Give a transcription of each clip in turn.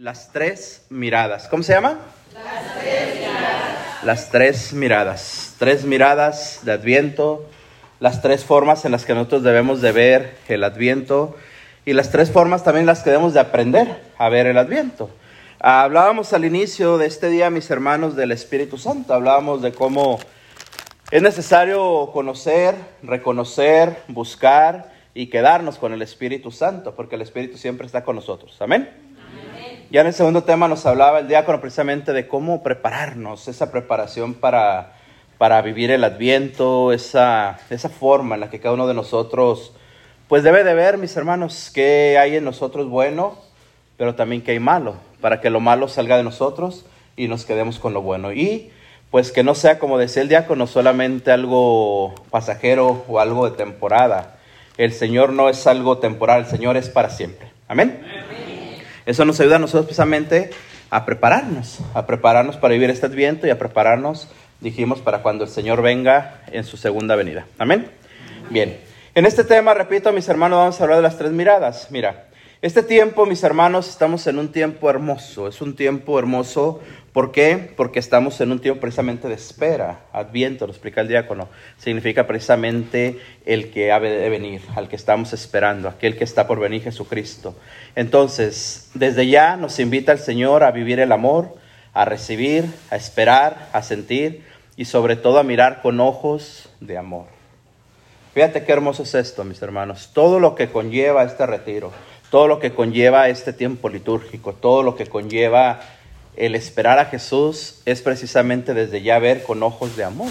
Las tres miradas. ¿Cómo se llama? Las tres miradas. Las tres miradas. Tres miradas de Adviento. Las tres formas en las que nosotros debemos de ver el Adviento. Y las tres formas también las que debemos de aprender a ver el Adviento. Hablábamos al inicio de este día, mis hermanos, del Espíritu Santo. Hablábamos de cómo es necesario conocer, reconocer, buscar y quedarnos con el Espíritu Santo, porque el Espíritu siempre está con nosotros. Amén. Ya en el segundo tema nos hablaba el diácono precisamente de cómo prepararnos, esa preparación para, para vivir el adviento, esa, esa forma en la que cada uno de nosotros pues debe de ver, mis hermanos, qué hay en nosotros bueno, pero también qué hay malo, para que lo malo salga de nosotros y nos quedemos con lo bueno. Y pues que no sea, como decía el diácono, solamente algo pasajero o algo de temporada. El Señor no es algo temporal, el Señor es para siempre. Amén. Eso nos ayuda a nosotros precisamente a prepararnos, a prepararnos para vivir este adviento y a prepararnos, dijimos, para cuando el Señor venga en su segunda venida. Amén. Bien. En este tema, repito, mis hermanos, vamos a hablar de las tres miradas. Mira, este tiempo, mis hermanos, estamos en un tiempo hermoso. Es un tiempo hermoso ¿Por qué? Porque estamos en un tiempo precisamente de espera. Adviento, lo explica el diácono, significa precisamente el que ha de venir, al que estamos esperando, aquel que está por venir Jesucristo. Entonces, desde ya nos invita el Señor a vivir el amor, a recibir, a esperar, a sentir y sobre todo a mirar con ojos de amor. Fíjate qué hermoso es esto, mis hermanos. Todo lo que conlleva este retiro, todo lo que conlleva este tiempo litúrgico, todo lo que conlleva el esperar a Jesús es precisamente desde ya ver con ojos de amor.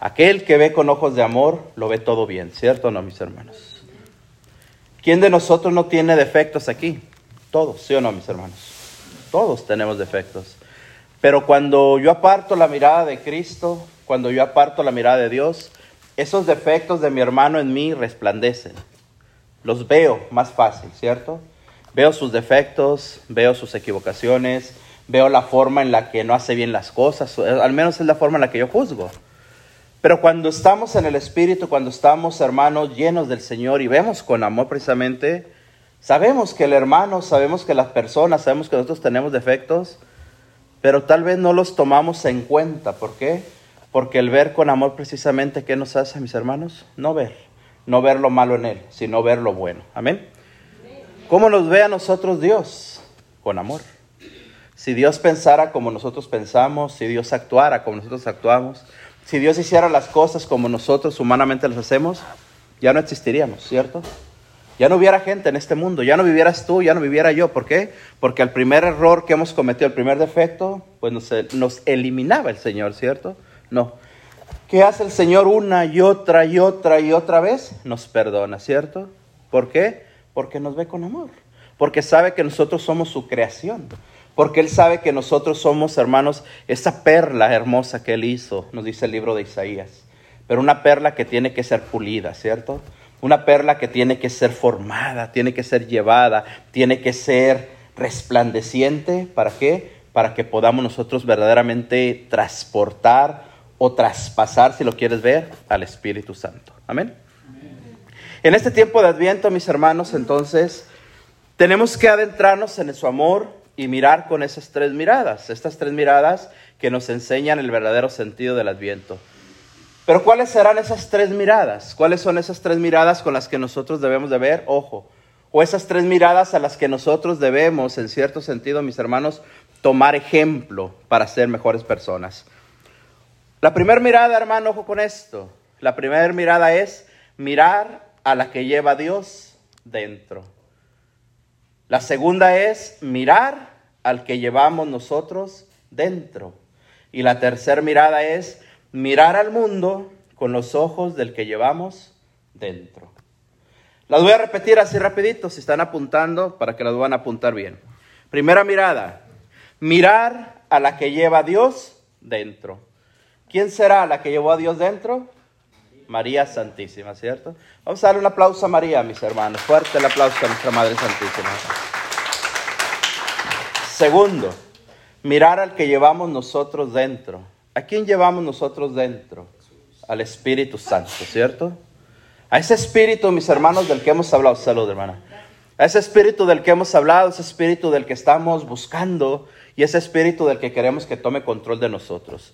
Aquel que ve con ojos de amor lo ve todo bien, ¿cierto o no, mis hermanos? ¿Quién de nosotros no tiene defectos aquí? Todos, ¿sí o no, mis hermanos? Todos tenemos defectos. Pero cuando yo aparto la mirada de Cristo, cuando yo aparto la mirada de Dios, esos defectos de mi hermano en mí resplandecen. Los veo más fácil, ¿cierto? Veo sus defectos, veo sus equivocaciones, veo la forma en la que no hace bien las cosas, al menos es la forma en la que yo juzgo. Pero cuando estamos en el Espíritu, cuando estamos hermanos llenos del Señor y vemos con amor precisamente, sabemos que el hermano, sabemos que las personas, sabemos que nosotros tenemos defectos, pero tal vez no los tomamos en cuenta. ¿Por qué? Porque el ver con amor precisamente, ¿qué nos hace, mis hermanos? No ver, no ver lo malo en Él, sino ver lo bueno. Amén. ¿Cómo nos ve a nosotros Dios? Con amor. Si Dios pensara como nosotros pensamos, si Dios actuara como nosotros actuamos, si Dios hiciera las cosas como nosotros humanamente las hacemos, ya no existiríamos, ¿cierto? Ya no hubiera gente en este mundo, ya no vivieras tú, ya no viviera yo. ¿Por qué? Porque el primer error que hemos cometido, el primer defecto, pues nos, nos eliminaba el Señor, ¿cierto? No. ¿Qué hace el Señor una y otra y otra y otra vez? Nos perdona, ¿cierto? ¿Por qué? Porque nos ve con amor, porque sabe que nosotros somos su creación porque Él sabe que nosotros somos, hermanos, esa perla hermosa que Él hizo, nos dice el libro de Isaías, pero una perla que tiene que ser pulida, ¿cierto? Una perla que tiene que ser formada, tiene que ser llevada, tiene que ser resplandeciente, ¿para qué? Para que podamos nosotros verdaderamente transportar o traspasar, si lo quieres ver, al Espíritu Santo. Amén. En este tiempo de Adviento, mis hermanos, entonces, tenemos que adentrarnos en su amor, y mirar con esas tres miradas, estas tres miradas que nos enseñan el verdadero sentido del adviento. Pero ¿cuáles serán esas tres miradas? ¿Cuáles son esas tres miradas con las que nosotros debemos de ver? Ojo, o esas tres miradas a las que nosotros debemos, en cierto sentido, mis hermanos, tomar ejemplo para ser mejores personas. La primera mirada, hermano, ojo con esto. La primera mirada es mirar a la que lleva Dios dentro. La segunda es mirar al que llevamos nosotros dentro. Y la tercera mirada es mirar al mundo con los ojos del que llevamos dentro. Las voy a repetir así rapidito, si están apuntando, para que las van a apuntar bien. Primera mirada, mirar a la que lleva a Dios dentro. ¿Quién será la que llevó a Dios dentro? María Santísima, ¿cierto? Vamos a darle un aplauso a María, mis hermanos. Fuerte el aplauso a nuestra Madre Santísima. Segundo, mirar al que llevamos nosotros dentro. ¿A quién llevamos nosotros dentro? Al Espíritu Santo, ¿cierto? A ese Espíritu, mis hermanos, del que hemos hablado. Salud, hermana. A ese espíritu del que hemos hablado, ese espíritu del que estamos buscando y ese espíritu del que queremos que tome control de nosotros.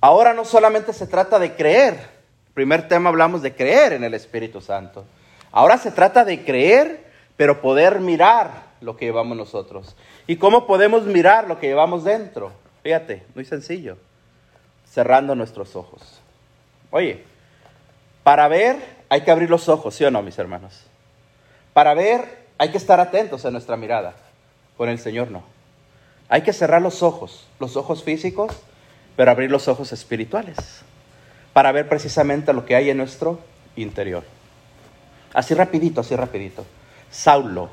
Ahora no solamente se trata de creer, primer tema hablamos de creer en el Espíritu Santo. Ahora se trata de creer, pero poder mirar lo que llevamos nosotros. ¿Y cómo podemos mirar lo que llevamos dentro? Fíjate, muy sencillo, cerrando nuestros ojos. Oye, para ver hay que abrir los ojos, ¿sí o no, mis hermanos? Para ver hay que estar atentos a nuestra mirada. Con el Señor no. Hay que cerrar los ojos, los ojos físicos pero abrir los ojos espirituales para ver precisamente lo que hay en nuestro interior. Así rapidito, así rapidito. Saulo.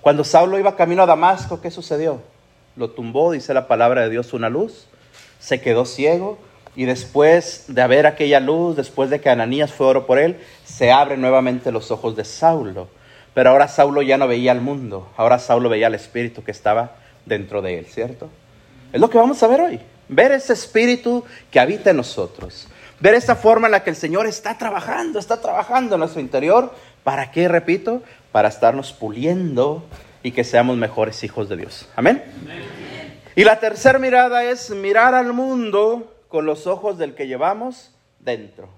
Cuando Saulo iba camino a Damasco, ¿qué sucedió? Lo tumbó, dice la palabra de Dios, una luz, se quedó ciego y después de haber aquella luz, después de que Ananías fue oro por él, se abren nuevamente los ojos de Saulo. Pero ahora Saulo ya no veía al mundo, ahora Saulo veía al Espíritu que estaba dentro de él, ¿cierto? Es lo que vamos a ver hoy. Ver ese espíritu que habita en nosotros. Ver esa forma en la que el Señor está trabajando, está trabajando en nuestro interior. ¿Para qué, repito? Para estarnos puliendo y que seamos mejores hijos de Dios. Amén. Y la tercera mirada es mirar al mundo con los ojos del que llevamos dentro.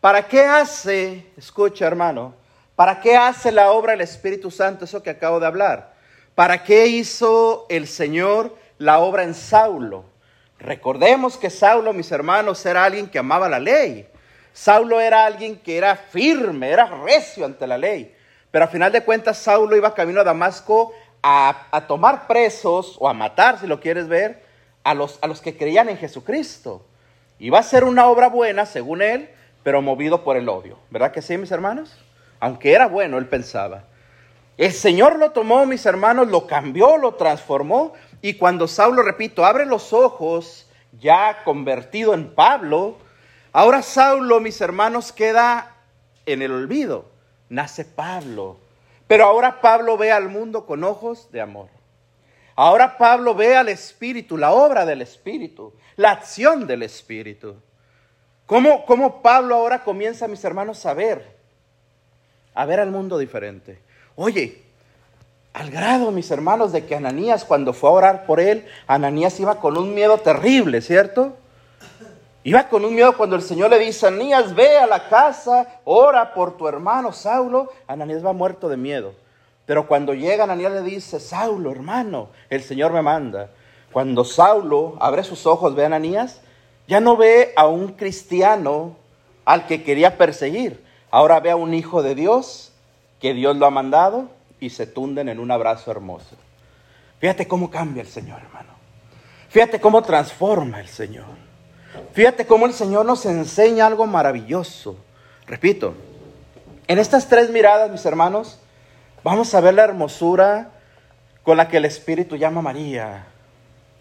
¿Para qué hace, escucha hermano, para qué hace la obra el Espíritu Santo, eso que acabo de hablar? ¿Para qué hizo el Señor la obra en Saulo? Recordemos que Saulo, mis hermanos, era alguien que amaba la ley. Saulo era alguien que era firme, era recio ante la ley. Pero a final de cuentas, Saulo iba camino a Damasco a, tomar presos o a matar, si lo quieres ver, a los, a los que creían en Jesucristo. Iba a ser una obra buena, según él, pero movido por el odio. ¿Verdad que sí, mis hermanos? Aunque era bueno, él pensaba. El Señor lo tomó, mis hermanos, lo cambió, lo transformó y cuando Saulo, repito, abre los ojos, ya convertido en Pablo, ahora Saulo, mis hermanos, queda en el olvido. Nace Pablo. Pero ahora Pablo ve al mundo con ojos de amor. Ahora Pablo ve al Espíritu, la obra del Espíritu, la acción del Espíritu. ¿Cómo, cómo Pablo ahora comienza, mis hermanos, a ver? A ver al mundo diferente. Oye, al grado, mis hermanos, de que Ananías, cuando fue a orar por él, Ananías iba con un miedo terrible, ¿cierto? Iba con un miedo cuando el Señor le dice, Ananías, ve a la casa, ora por tu hermano Saulo. Ananías va muerto de miedo. Pero cuando llega Ananías le dice, Saulo, hermano, el Señor me manda. Cuando Saulo abre sus ojos, ve a Ananías, ya no ve a un cristiano al que quería perseguir. Ahora ve a un hijo de Dios, que Dios lo ha mandado, y se tunden en un abrazo hermoso. Fíjate cómo cambia el Señor, hermano. Fíjate cómo transforma el Señor. Fíjate cómo el Señor nos enseña algo maravilloso. Repito, en estas tres miradas, mis hermanos, vamos a ver la hermosura con la que el Espíritu llama a María.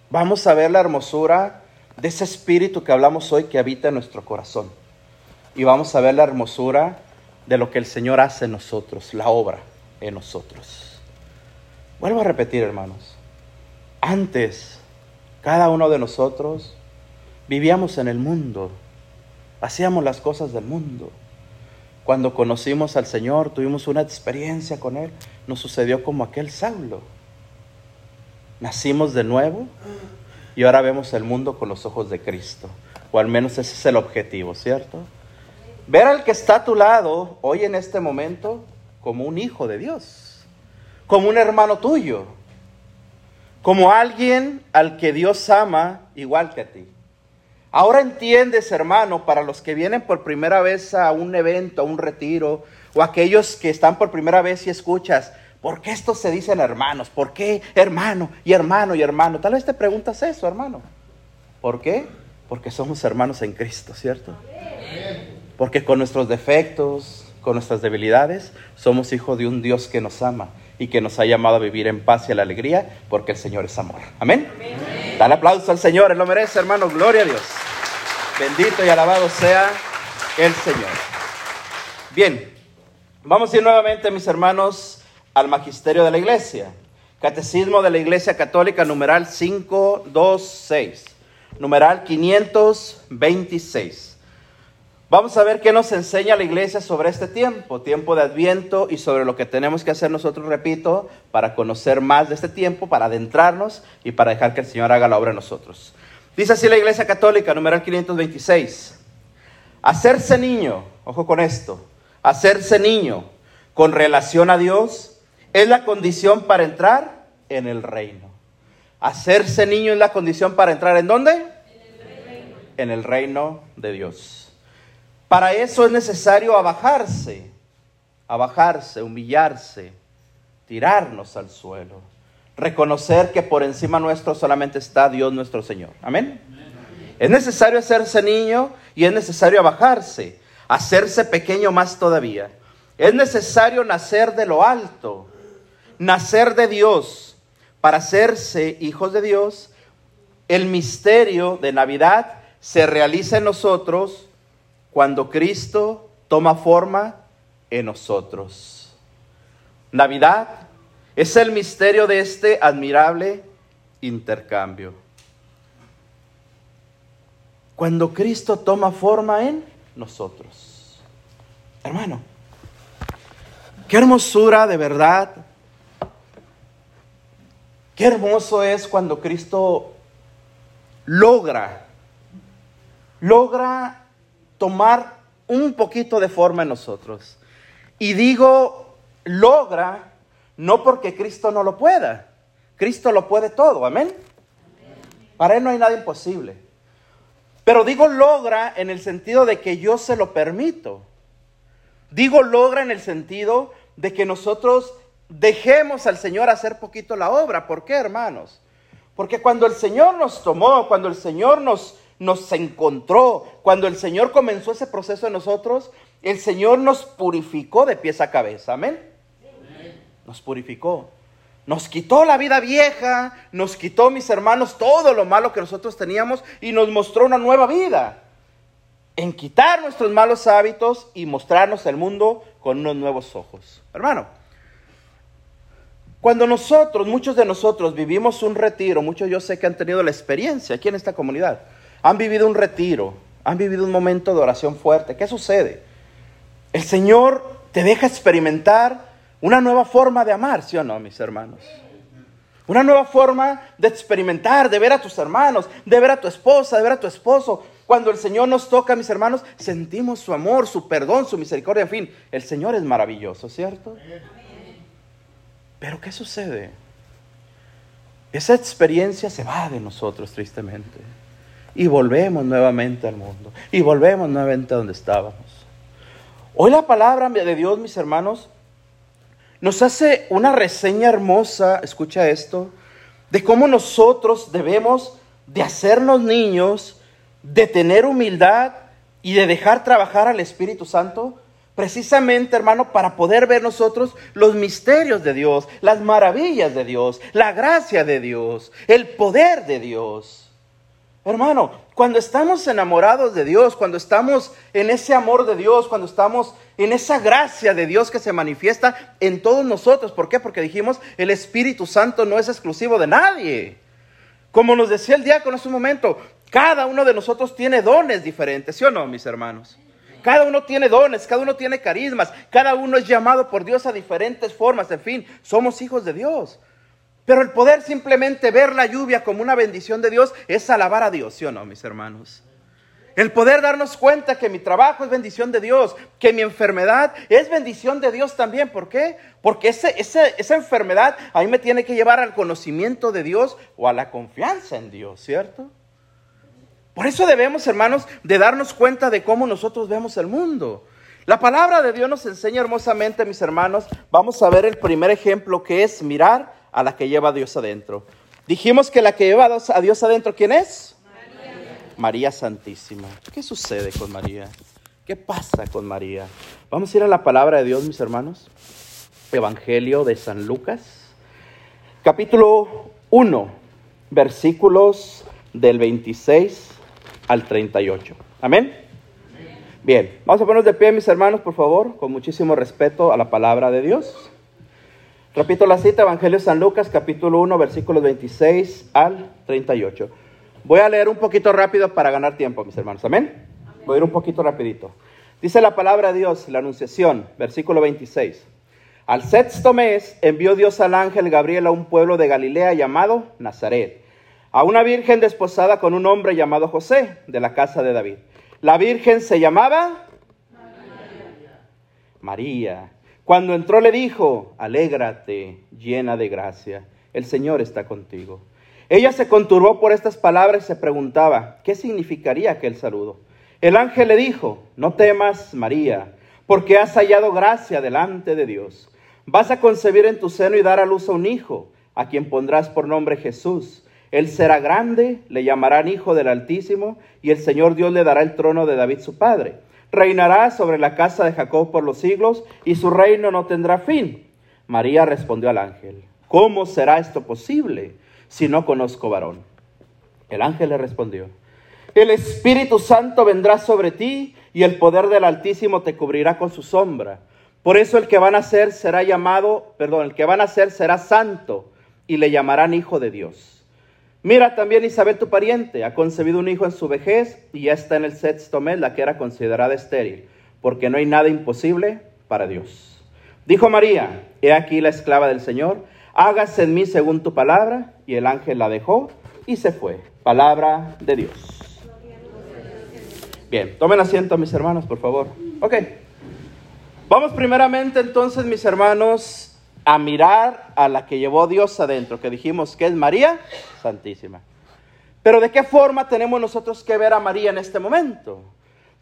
Vamos a ver la hermosura de ese Espíritu que hablamos hoy que habita en nuestro corazón. Y vamos a ver la hermosura de lo que el Señor hace en nosotros, la obra en nosotros. Vuelvo a repetir, hermanos. Antes, cada uno de nosotros vivíamos en el mundo, hacíamos las cosas del mundo. Cuando conocimos al Señor, tuvimos una experiencia con Él, nos sucedió como aquel Saulo. Nacimos de nuevo y ahora vemos el mundo con los ojos de Cristo. O al menos ese es el objetivo, ¿cierto? Ver al que está a tu lado hoy en este momento como un hijo de Dios, como un hermano tuyo, como alguien al que Dios ama igual que a ti. Ahora entiendes, hermano, para los que vienen por primera vez a un evento, a un retiro, o aquellos que están por primera vez y escuchas, ¿por qué estos se dicen hermanos? ¿Por qué hermano y hermano y hermano? Tal vez te preguntas eso, hermano. ¿Por qué? Porque somos hermanos en Cristo, ¿cierto? Porque con nuestros defectos, con nuestras debilidades, somos hijos de un Dios que nos ama y que nos ha llamado a vivir en paz y en la alegría, porque el Señor es amor. Amén. Dale aplauso al Señor, Él lo merece, hermano. Gloria a Dios. Bendito y alabado sea el Señor. Bien, vamos a ir nuevamente, mis hermanos, al magisterio de la iglesia. Catecismo de la Iglesia Católica, numeral 526, numeral 526. Vamos a ver qué nos enseña la iglesia sobre este tiempo, tiempo de adviento y sobre lo que tenemos que hacer nosotros, repito, para conocer más de este tiempo, para adentrarnos y para dejar que el Señor haga la obra en nosotros. Dice así la iglesia católica, numeral 526. Hacerse niño, ojo con esto, hacerse niño con relación a Dios es la condición para entrar en el reino. Hacerse niño es la condición para entrar en dónde? En el reino, en el reino de Dios. Para eso es necesario abajarse, abajarse, humillarse, tirarnos al suelo, reconocer que por encima nuestro solamente está Dios nuestro Señor. Amén. Es necesario hacerse niño y es necesario abajarse, hacerse pequeño más todavía. Es necesario nacer de lo alto, nacer de Dios, para hacerse hijos de Dios. El misterio de Navidad se realiza en nosotros cuando Cristo toma forma en nosotros. Navidad es el misterio de este admirable intercambio. Cuando Cristo toma forma en nosotros. Hermano, qué hermosura de verdad. Qué hermoso es cuando Cristo logra, logra tomar un poquito de forma en nosotros. Y digo, logra, no porque Cristo no lo pueda. Cristo lo puede todo, amén. Para Él no hay nada imposible. Pero digo logra en el sentido de que yo se lo permito. Digo logra en el sentido de que nosotros dejemos al Señor hacer poquito la obra. ¿Por qué, hermanos? Porque cuando el Señor nos tomó, cuando el Señor nos, nos encontró, cuando el Señor comenzó ese proceso en nosotros, el Señor nos purificó de pies a cabeza. Amén. Nos purificó. Nos quitó la vida vieja, nos quitó, mis hermanos, todo lo malo que nosotros teníamos y nos mostró una nueva vida. En quitar nuestros malos hábitos y mostrarnos el mundo con unos nuevos ojos. Hermano, cuando nosotros, muchos de nosotros vivimos un retiro, muchos yo sé que han tenido la experiencia aquí en esta comunidad, han vivido un retiro, han vivido un momento de oración fuerte. ¿Qué sucede? El Señor te deja experimentar una nueva forma de amar, ¿sí o no, mis hermanos? Una nueva forma de experimentar, de ver a tus hermanos, de ver a tu esposa, de ver a tu esposo. Cuando el Señor nos toca, mis hermanos, sentimos su amor, su perdón, su misericordia, en fin. El Señor es maravilloso, ¿cierto? Pero ¿qué sucede? Esa experiencia se va de nosotros, tristemente y volvemos nuevamente al mundo y volvemos nuevamente a donde estábamos. Hoy la palabra de Dios, mis hermanos, nos hace una reseña hermosa, escucha esto, de cómo nosotros debemos de hacernos niños, de tener humildad y de dejar trabajar al Espíritu Santo, precisamente, hermano, para poder ver nosotros los misterios de Dios, las maravillas de Dios, la gracia de Dios, el poder de Dios. Hermano, cuando estamos enamorados de Dios, cuando estamos en ese amor de Dios, cuando estamos en esa gracia de Dios que se manifiesta en todos nosotros, ¿por qué? Porque dijimos, el Espíritu Santo no es exclusivo de nadie. Como nos decía el diácono hace un momento, cada uno de nosotros tiene dones diferentes, ¿sí o no, mis hermanos? Cada uno tiene dones, cada uno tiene carismas, cada uno es llamado por Dios a diferentes formas, en fin, somos hijos de Dios. Pero el poder simplemente ver la lluvia como una bendición de Dios es alabar a Dios, ¿sí o no, mis hermanos? El poder darnos cuenta que mi trabajo es bendición de Dios, que mi enfermedad es bendición de Dios también. ¿Por qué? Porque esa enfermedad a mí me tiene que llevar al conocimiento de Dios o a la confianza en Dios, ¿cierto? Por eso debemos, hermanos, de darnos cuenta de cómo nosotros vemos el mundo. La palabra de Dios nos enseña hermosamente, mis hermanos. Vamos a ver el primer ejemplo que es mirar a la que lleva a Dios adentro. Dijimos que la que lleva a Dios adentro, ¿quién es? María. María Santísima. ¿Qué sucede con María? ¿Qué pasa con María? Vamos a ir a la palabra de Dios, mis hermanos. Evangelio de San Lucas, capítulo 1, versículos del 26 al 38. Amén. Bien, vamos a ponernos de pie, mis hermanos, por favor, con muchísimo respeto a la palabra de Dios. Repito la cita, Evangelio de San Lucas, capítulo 1, versículos 26 al 38. Voy a leer un poquito rápido para ganar tiempo, mis hermanos. Amén. Voy a ir un poquito rapidito. Dice la palabra de Dios, la anunciación, versículo 26. Al sexto mes envió Dios al ángel Gabriel a un pueblo de Galilea llamado Nazaret, a una virgen desposada con un hombre llamado José, de la casa de David. La virgen se llamaba María. María. Cuando entró le dijo, alégrate, llena de gracia, el Señor está contigo. Ella se conturbó por estas palabras y se preguntaba, ¿qué significaría aquel saludo? El ángel le dijo, no temas, María, porque has hallado gracia delante de Dios. Vas a concebir en tu seno y dar a luz a un hijo, a quien pondrás por nombre Jesús. Él será grande, le llamarán Hijo del Altísimo, y el Señor Dios le dará el trono de David su padre. Reinará sobre la casa de Jacob por los siglos, y su reino no tendrá fin. María respondió al ángel, ¿cómo será esto posible si no conozco varón? El ángel le respondió, el Espíritu Santo vendrá sobre ti, y el poder del Altísimo te cubrirá con su sombra. Por eso el que van a ser será llamado, perdón, el que van a ser será santo, y le llamarán hijo de Dios. Mira también Isabel tu pariente, ha concebido un hijo en su vejez y ya está en el sexto mes, la que era considerada estéril, porque no hay nada imposible para Dios. Dijo María, he aquí la esclava del Señor, hágase en mí según tu palabra, y el ángel la dejó y se fue. Palabra de Dios. Bien, tomen asiento mis hermanos, por favor. Ok. Vamos primeramente entonces, mis hermanos, a mirar a la que llevó Dios adentro, que dijimos que es María Santísima. Pero ¿de qué forma tenemos nosotros que ver a María en este momento?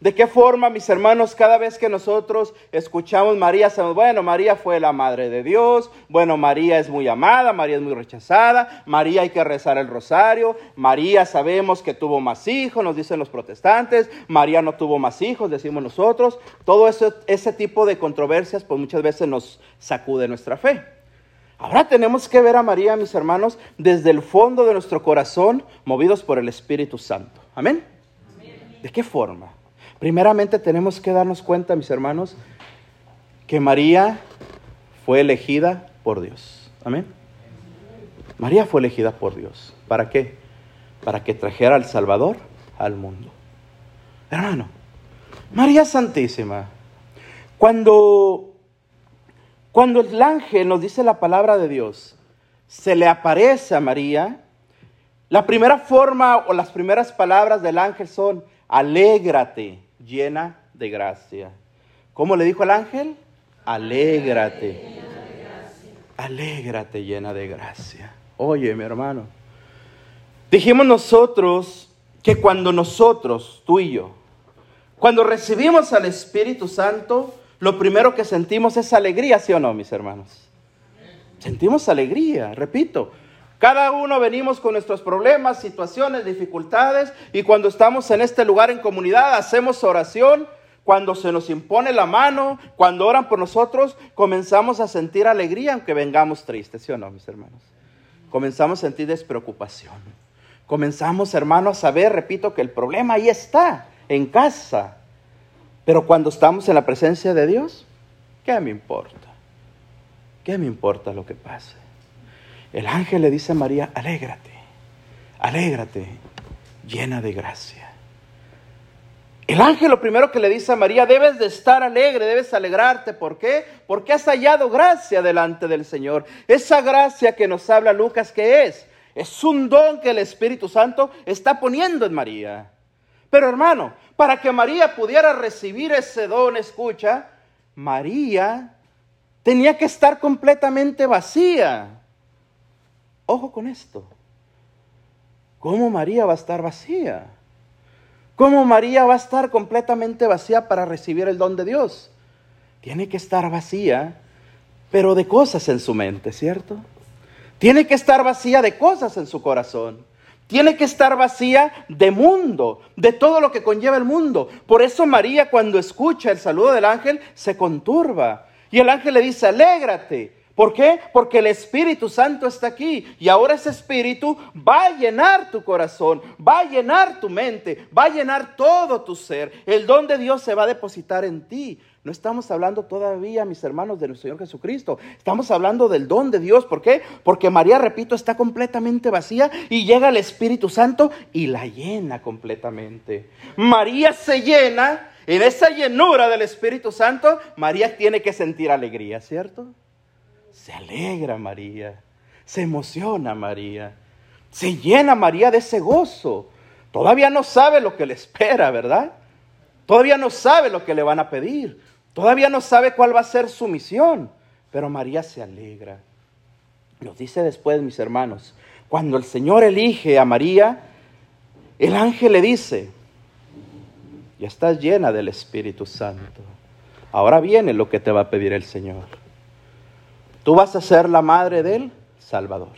¿De qué forma, mis hermanos, cada vez que nosotros escuchamos María, sabemos, bueno, María fue la madre de Dios, bueno, María es muy amada, María es muy rechazada, María hay que rezar el rosario, María sabemos que tuvo más hijos, nos dicen los protestantes, María no tuvo más hijos, decimos nosotros, todo ese, ese tipo de controversias, pues muchas veces nos sacude nuestra fe. Ahora tenemos que ver a María, mis hermanos, desde el fondo de nuestro corazón, movidos por el Espíritu Santo. Amén. ¿De qué forma? Primeramente tenemos que darnos cuenta, mis hermanos, que María fue elegida por Dios. Amén. María fue elegida por Dios. ¿Para qué? Para que trajera al Salvador al mundo. Hermano, María Santísima, cuando, cuando el ángel nos dice la palabra de Dios, se le aparece a María, la primera forma o las primeras palabras del ángel son, alégrate, llena de gracia. ¿Cómo le dijo el ángel? Alégrate. Alégrate llena de gracia. Oye, mi hermano. Dijimos nosotros que cuando nosotros, tú y yo, cuando recibimos al Espíritu Santo, lo primero que sentimos es alegría, ¿sí o no, mis hermanos? Sentimos alegría, repito. Cada uno venimos con nuestros problemas, situaciones, dificultades y cuando estamos en este lugar en comunidad hacemos oración. Cuando se nos impone la mano, cuando oran por nosotros, comenzamos a sentir alegría aunque vengamos tristes, ¿sí o no, mis hermanos? Comenzamos a sentir despreocupación. Comenzamos, hermanos, a saber, repito, que el problema ahí está, en casa. Pero cuando estamos en la presencia de Dios, ¿qué me importa? ¿Qué me importa lo que pase? El ángel le dice a María, alégrate, alégrate, llena de gracia. El ángel lo primero que le dice a María, debes de estar alegre, debes alegrarte. ¿Por qué? Porque has hallado gracia delante del Señor. Esa gracia que nos habla Lucas, ¿qué es? Es un don que el Espíritu Santo está poniendo en María. Pero hermano, para que María pudiera recibir ese don, escucha, María tenía que estar completamente vacía. Ojo con esto. ¿Cómo María va a estar vacía? ¿Cómo María va a estar completamente vacía para recibir el don de Dios? Tiene que estar vacía, pero de cosas en su mente, ¿cierto? Tiene que estar vacía de cosas en su corazón. Tiene que estar vacía de mundo, de todo lo que conlleva el mundo. Por eso María cuando escucha el saludo del ángel se conturba. Y el ángel le dice, alégrate, ¿Por qué? Porque el Espíritu Santo está aquí y ahora ese Espíritu va a llenar tu corazón, va a llenar tu mente, va a llenar todo tu ser. El don de Dios se va a depositar en ti. No estamos hablando todavía, mis hermanos, de nuestro Señor Jesucristo. Estamos hablando del don de Dios. ¿Por qué? Porque María, repito, está completamente vacía y llega el Espíritu Santo y la llena completamente. María se llena. En esa llenura del Espíritu Santo, María tiene que sentir alegría, ¿cierto? Se alegra María, se emociona María, se llena María de ese gozo. Todavía no sabe lo que le espera, ¿verdad? Todavía no sabe lo que le van a pedir. Todavía no sabe cuál va a ser su misión. Pero María se alegra. Nos dice después, mis hermanos, cuando el Señor elige a María, el ángel le dice, ya estás llena del Espíritu Santo. Ahora viene lo que te va a pedir el Señor. Tú vas a ser la madre del Salvador.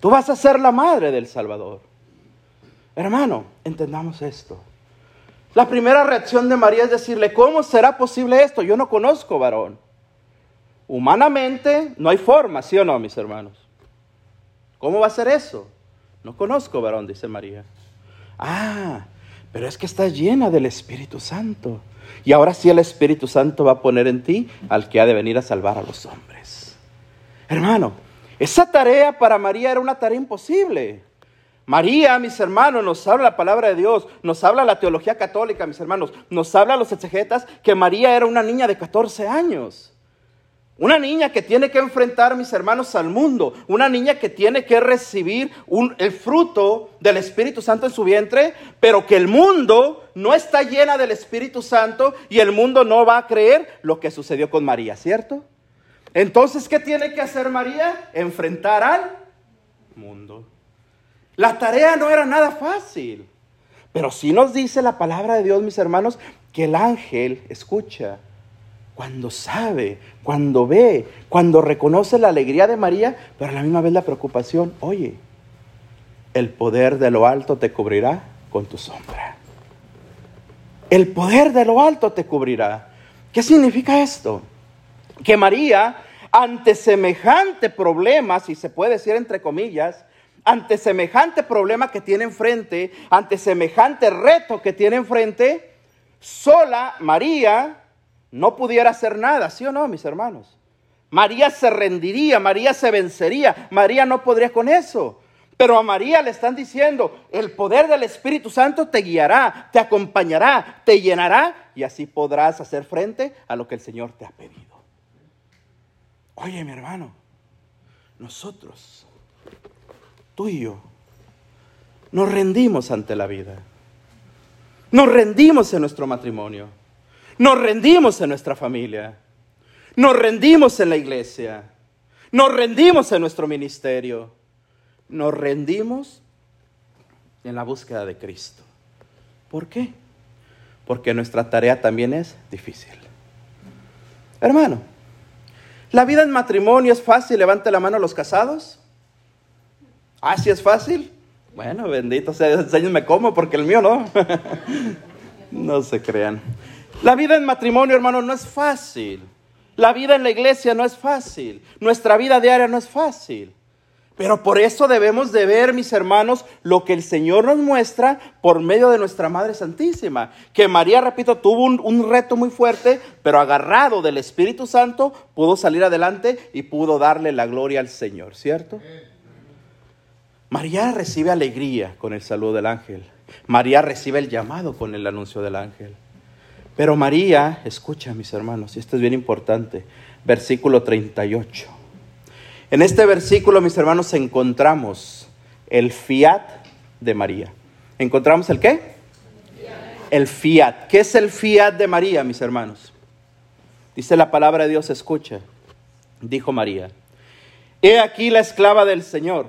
Tú vas a ser la madre del Salvador. Hermano, entendamos esto. La primera reacción de María es decirle, ¿cómo será posible esto? Yo no conozco varón. Humanamente no hay forma, ¿sí o no, mis hermanos? ¿Cómo va a ser eso? No conozco varón, dice María. Ah, pero es que está llena del Espíritu Santo. Y ahora sí el Espíritu Santo va a poner en ti al que ha de venir a salvar a los hombres. Hermano, esa tarea para María era una tarea imposible. María, mis hermanos, nos habla la palabra de Dios, nos habla la teología católica, mis hermanos, nos habla los exegetas que María era una niña de 14 años. Una niña que tiene que enfrentar, mis hermanos, al mundo. Una niña que tiene que recibir el fruto del Espíritu Santo en su vientre, pero que el mundo no está llena del Espíritu Santo y el mundo no va a creer lo que sucedió con María, ¿cierto? Entonces, ¿qué tiene que hacer María? Enfrentar al mundo. La tarea no era nada fácil, pero sí nos dice la palabra de Dios, mis hermanos, que el ángel escucha cuando sabe, cuando ve, cuando reconoce la alegría de María, pero a la misma vez la preocupación, oye, el poder de lo alto te cubrirá con tu sombra. El poder de lo alto te cubrirá. ¿Qué significa esto? Que María, ante semejante problema, si se puede decir entre comillas, ante semejante problema que tiene enfrente, ante semejante reto que tiene enfrente, sola María no pudiera hacer nada, ¿sí o no, mis hermanos? María se rendiría, María se vencería, María no podría con eso. Pero a María le están diciendo, el poder del Espíritu Santo te guiará, te acompañará, te llenará y así podrás hacer frente a lo que el Señor te ha pedido. Oye, mi hermano, nosotros, tú y yo, nos rendimos ante la vida. Nos rendimos en nuestro matrimonio. Nos rendimos en nuestra familia. Nos rendimos en la iglesia. Nos rendimos en nuestro ministerio. Nos rendimos en la búsqueda de Cristo. ¿Por qué? Porque nuestra tarea también es difícil. Hermano, ¿la vida en matrimonio es fácil? Levante la mano a los casados. ¿Ah, sí es fácil? Bueno, bendito sea enséñenme cómo, porque el mío no. no se crean. La vida en matrimonio, hermano, no es fácil. La vida en la iglesia no es fácil. Nuestra vida diaria no es fácil. Pero por eso debemos de ver, mis hermanos, lo que el Señor nos muestra por medio de nuestra Madre Santísima. Que María, repito, tuvo un, un, reto muy fuerte, pero agarrado del Espíritu Santo, pudo salir adelante y pudo darle la gloria al Señor, ¿cierto? María recibe alegría con el saludo del ángel. María recibe el llamado con el anuncio del ángel. Pero María, escucha mis hermanos, y esto es bien importante, versículo 38. En este versículo, mis hermanos, encontramos el fiat de María. ¿Encontramos el qué? El fiat. ¿Qué es el fiat de María, mis hermanos? Dice la palabra de Dios, escucha. Dijo María, he aquí la esclava del Señor,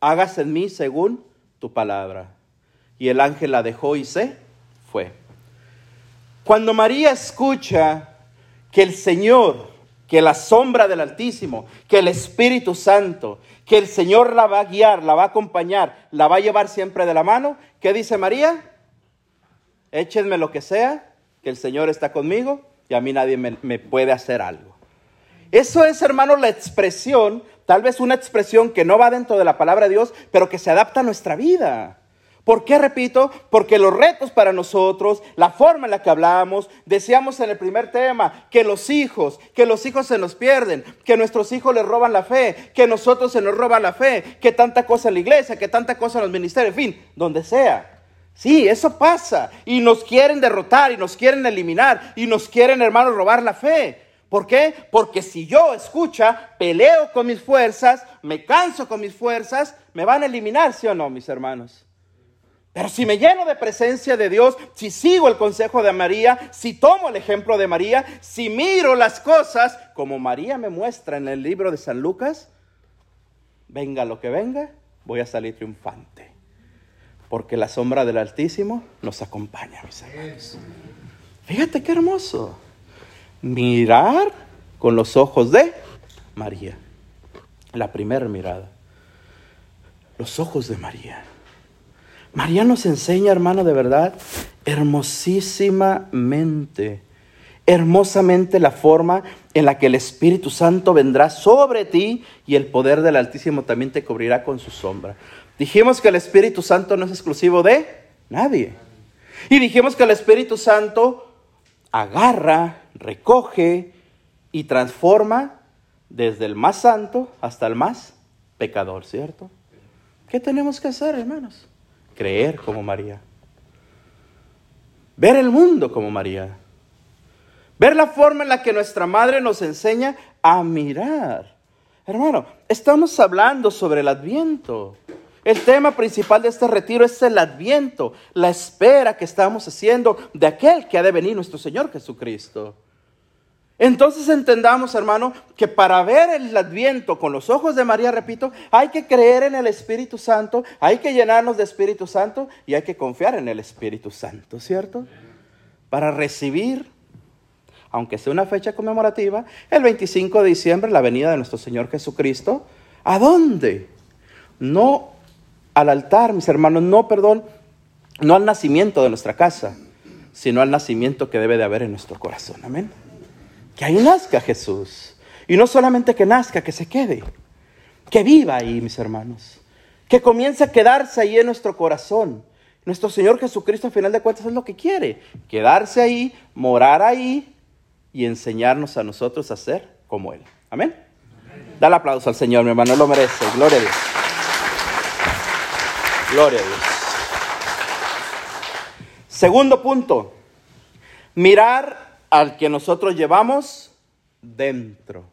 hágase en mí según tu palabra. Y el ángel la dejó y se fue. Cuando María escucha que el Señor, que la sombra del Altísimo, que el Espíritu Santo, que el Señor la va a guiar, la va a acompañar, la va a llevar siempre de la mano, ¿qué dice María? Échenme lo que sea, que el Señor está conmigo y a mí nadie me, me puede hacer algo. Eso es, hermano, la expresión, tal vez una expresión que no va dentro de la palabra de Dios, pero que se adapta a nuestra vida. ¿Por qué repito? Porque los retos para nosotros, la forma en la que hablamos, decíamos en el primer tema que los hijos, que los hijos se nos pierden, que nuestros hijos les roban la fe, que nosotros se nos roban la fe, que tanta cosa en la iglesia, que tanta cosa en los ministerios, en fin, donde sea. Sí, eso pasa. Y nos quieren derrotar y nos quieren eliminar y nos quieren, hermanos, robar la fe. ¿Por qué? Porque si yo escucha, peleo con mis fuerzas, me canso con mis fuerzas, me van a eliminar, ¿sí o no, mis hermanos? Pero si me lleno de presencia de Dios, si sigo el consejo de María, si tomo el ejemplo de María, si miro las cosas como María me muestra en el libro de San Lucas, venga lo que venga, voy a salir triunfante. Porque la sombra del Altísimo nos acompaña, mis hermanos. Fíjate qué hermoso. Mirar con los ojos de María. La primera mirada. Los ojos de María. María nos enseña, hermano, de verdad, hermosísimamente, hermosamente la forma en la que el Espíritu Santo vendrá sobre ti y el poder del Altísimo también te cubrirá con su sombra. Dijimos que el Espíritu Santo no es exclusivo de nadie. Y dijimos que el Espíritu Santo agarra, recoge y transforma desde el más santo hasta el más pecador, ¿cierto? ¿Qué tenemos que hacer, hermanos? Creer como María. Ver el mundo como María. Ver la forma en la que nuestra madre nos enseña a mirar. Hermano, estamos hablando sobre el adviento. El tema principal de este retiro es el adviento, la espera que estamos haciendo de aquel que ha de venir nuestro Señor Jesucristo. Entonces entendamos, hermano, que para ver el adviento con los ojos de María, repito, hay que creer en el Espíritu Santo, hay que llenarnos de Espíritu Santo y hay que confiar en el Espíritu Santo, ¿cierto? Para recibir, aunque sea una fecha conmemorativa, el 25 de diciembre, la venida de nuestro Señor Jesucristo. ¿A dónde? No al altar, mis hermanos, no, perdón, no al nacimiento de nuestra casa, sino al nacimiento que debe de haber en nuestro corazón. Amén que ahí nazca Jesús. Y no solamente que nazca, que se quede, que viva ahí, mis hermanos, que comience a quedarse ahí en nuestro corazón. Nuestro Señor Jesucristo, al final de cuentas, es lo que quiere, quedarse ahí, morar ahí y enseñarnos a nosotros a ser como Él. Amén. Dale aplauso al Señor, mi hermano, lo merece. Gloria a Dios. Gloria a Dios. Segundo punto, mirar al que nosotros llevamos dentro.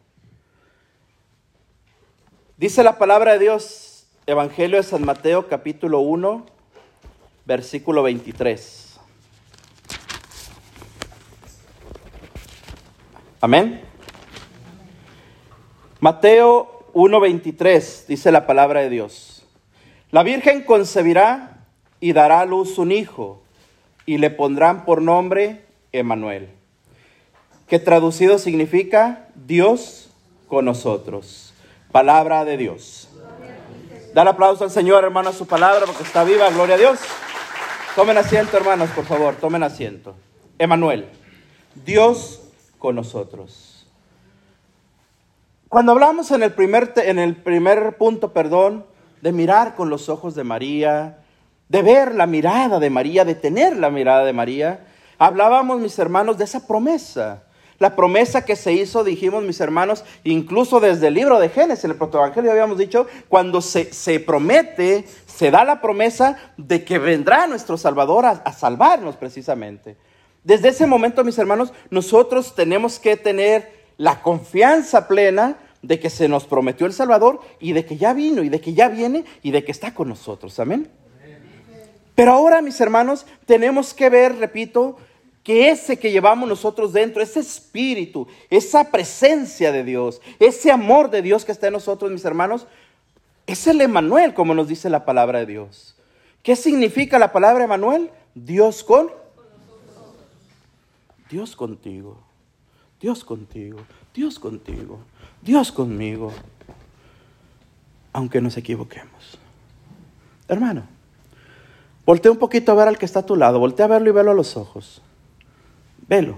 Dice la palabra de Dios, Evangelio de San Mateo capítulo 1, versículo 23. Amén. Mateo 1:23 dice la palabra de Dios. La Virgen concebirá y dará a luz un hijo y le pondrán por nombre Emanuel que traducido significa Dios con nosotros. Palabra de Dios. Dar aplauso al Señor, hermano, a su palabra, porque está viva. Gloria a Dios. Tomen asiento, hermanos, por favor. Tomen asiento. Emanuel, Dios con nosotros. Cuando hablamos en el primer, en el primer punto, perdón, de mirar con los ojos de María, de ver la mirada de María, de tener la mirada de María, hablábamos, mis hermanos, de esa promesa la promesa que se hizo, dijimos mis hermanos, incluso desde el libro de Génesis, en el protoevangelio habíamos dicho, cuando se, se, promete, se da la promesa de que vendrá nuestro Salvador a, a salvarnos precisamente. Desde ese momento, mis hermanos, nosotros tenemos que tener la confianza plena de que se nos prometió el Salvador y de que ya vino y de que ya viene y de que está con nosotros. Amén. Pero ahora, mis hermanos, tenemos que ver, repito, que ese que llevamos nosotros dentro, ese espíritu, esa presencia de Dios, ese amor de Dios que está en nosotros, mis hermanos, es el Emanuel, como nos dice la palabra de Dios. ¿Qué significa la palabra Emanuel? Dios con Dios contigo. Dios contigo. Dios contigo. Dios conmigo. Aunque nos equivoquemos. Hermano, voltea un poquito a ver al que está a tu lado. Voltea a verlo y verlo a los ojos. Velo.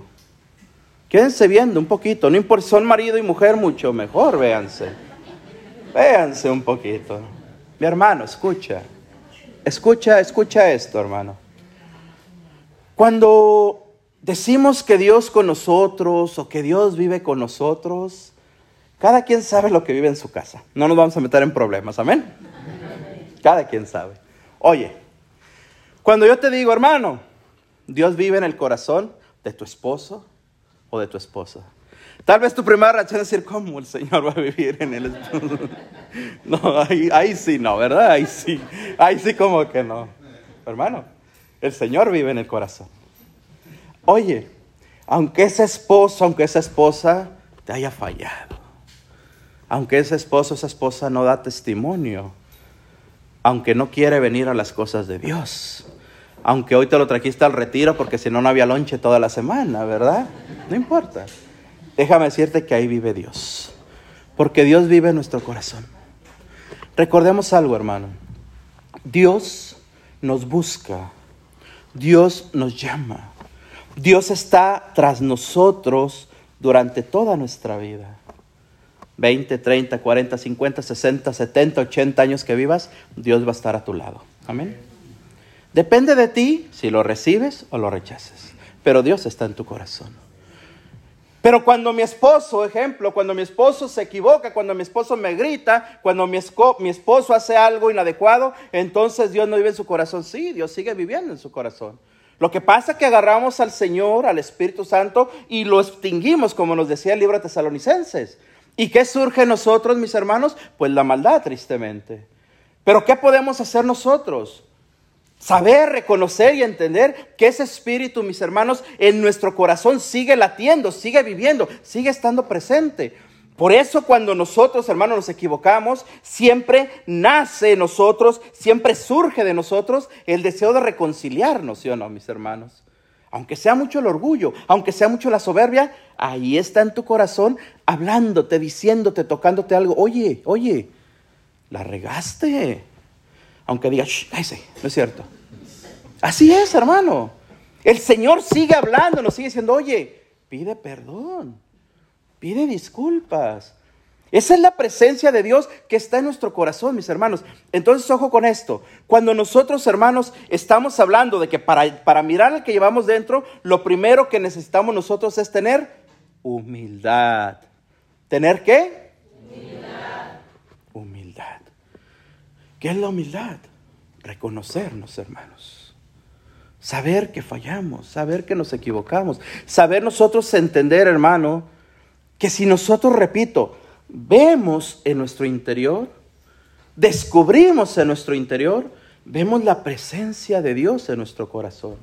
Quédense viendo un poquito, no importa son marido y mujer, mucho mejor, véanse. Véanse un poquito. Mi hermano, escucha. Escucha, escucha esto, hermano. Cuando decimos que Dios con nosotros o que Dios vive con nosotros, cada quien sabe lo que vive en su casa. No nos vamos a meter en problemas, amén. Cada quien sabe. Oye, cuando yo te digo, hermano, Dios vive en el corazón de tu esposo o de tu esposa. Tal vez tu primera reacción es decir, ¿cómo el Señor va a vivir en el? No, ahí, ahí sí no, ¿verdad? Ahí sí, ahí sí como que no. Hermano, el Señor vive en el corazón. Oye, aunque ese esposo, aunque esa esposa te haya fallado, aunque ese esposo, esa esposa no da testimonio, aunque no quiere venir a las cosas de Dios, aunque hoy te lo trajiste al retiro porque si no, no había lonche toda la semana, ¿verdad? No importa. Déjame decirte que ahí vive Dios, porque Dios vive en nuestro corazón. Recordemos algo, hermano. Dios nos busca, Dios nos llama, Dios está tras nosotros durante toda nuestra vida. 20, 30, 40, 50, 60, 70, 80 años que vivas, Dios va a estar a tu lado. Amén. Depende de ti si lo recibes o lo rechaces. Pero Dios está en tu corazón. Pero cuando mi esposo, ejemplo, cuando mi esposo se equivoca, cuando mi esposo me grita, cuando mi, mi, esposo hace algo inadecuado, entonces Dios no vive en su corazón. Sí, Dios sigue viviendo en su corazón. Lo que pasa es que agarramos al Señor, al Espíritu Santo, y lo extinguimos, como nos decía el libro de Tesalonicenses. ¿Y qué surge en nosotros, mis hermanos? Pues la maldad, tristemente. Pero ¿qué podemos hacer nosotros? Saber, reconocer y entender que ese espíritu, mis hermanos, en nuestro corazón sigue latiendo, sigue viviendo, sigue estando presente. Por eso cuando nosotros, hermanos, nos equivocamos, siempre nace en nosotros, siempre surge de nosotros el deseo de reconciliarnos, ¿sí o no, mis hermanos? Aunque sea mucho el orgullo, aunque sea mucho la soberbia, ahí está en tu corazón hablándote, diciéndote, tocándote algo. Oye, oye, la regaste aunque diga, cállese, no es cierto. Así es, hermano. El Señor sigue hablando, nos sigue diciendo, oye, pide perdón, pide disculpas. Esa es la presencia de Dios que está en nuestro corazón, mis hermanos. Entonces, ojo con esto. Cuando nosotros, hermanos, estamos hablando de que para, para mirar al que llevamos dentro, lo primero que necesitamos nosotros es tener humildad. ¿Tener qué? ¿Qué es la humildad? Reconocernos, hermanos. Saber que fallamos, saber que nos equivocamos, saber nosotros entender, hermano, que si nosotros, repito, vemos en nuestro interior, descubrimos en nuestro interior, vemos la presencia de Dios en nuestro corazón.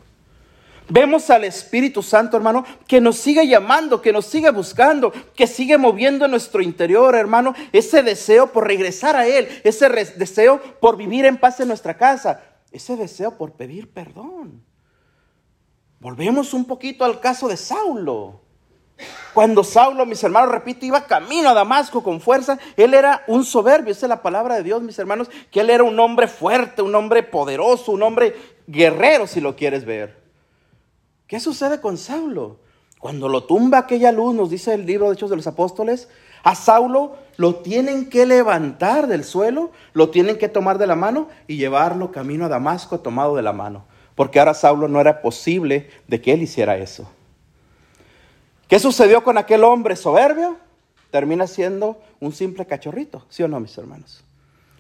Vemos al Espíritu Santo, hermano, que nos sigue llamando, que nos sigue buscando, que sigue moviendo en nuestro interior, hermano, ese deseo por regresar a Él, ese deseo por vivir en paz en nuestra casa, ese deseo por pedir perdón. Volvemos un poquito al caso de Saulo. Cuando Saulo, mis hermanos, repito, iba camino a Damasco con fuerza, él era un soberbio, esa es la palabra de Dios, mis hermanos, que él era un hombre fuerte, un hombre poderoso, un hombre guerrero, si lo quieres ver. ¿Qué sucede con Saulo? Cuando lo tumba aquella luz, nos dice el libro de Hechos de los Apóstoles, a Saulo lo tienen que levantar del suelo, lo tienen que tomar de la mano y llevarlo camino a Damasco tomado de la mano. Porque ahora Saulo no era posible de que él hiciera eso. ¿Qué sucedió con aquel hombre soberbio? Termina siendo un simple cachorrito, ¿sí o no, mis hermanos?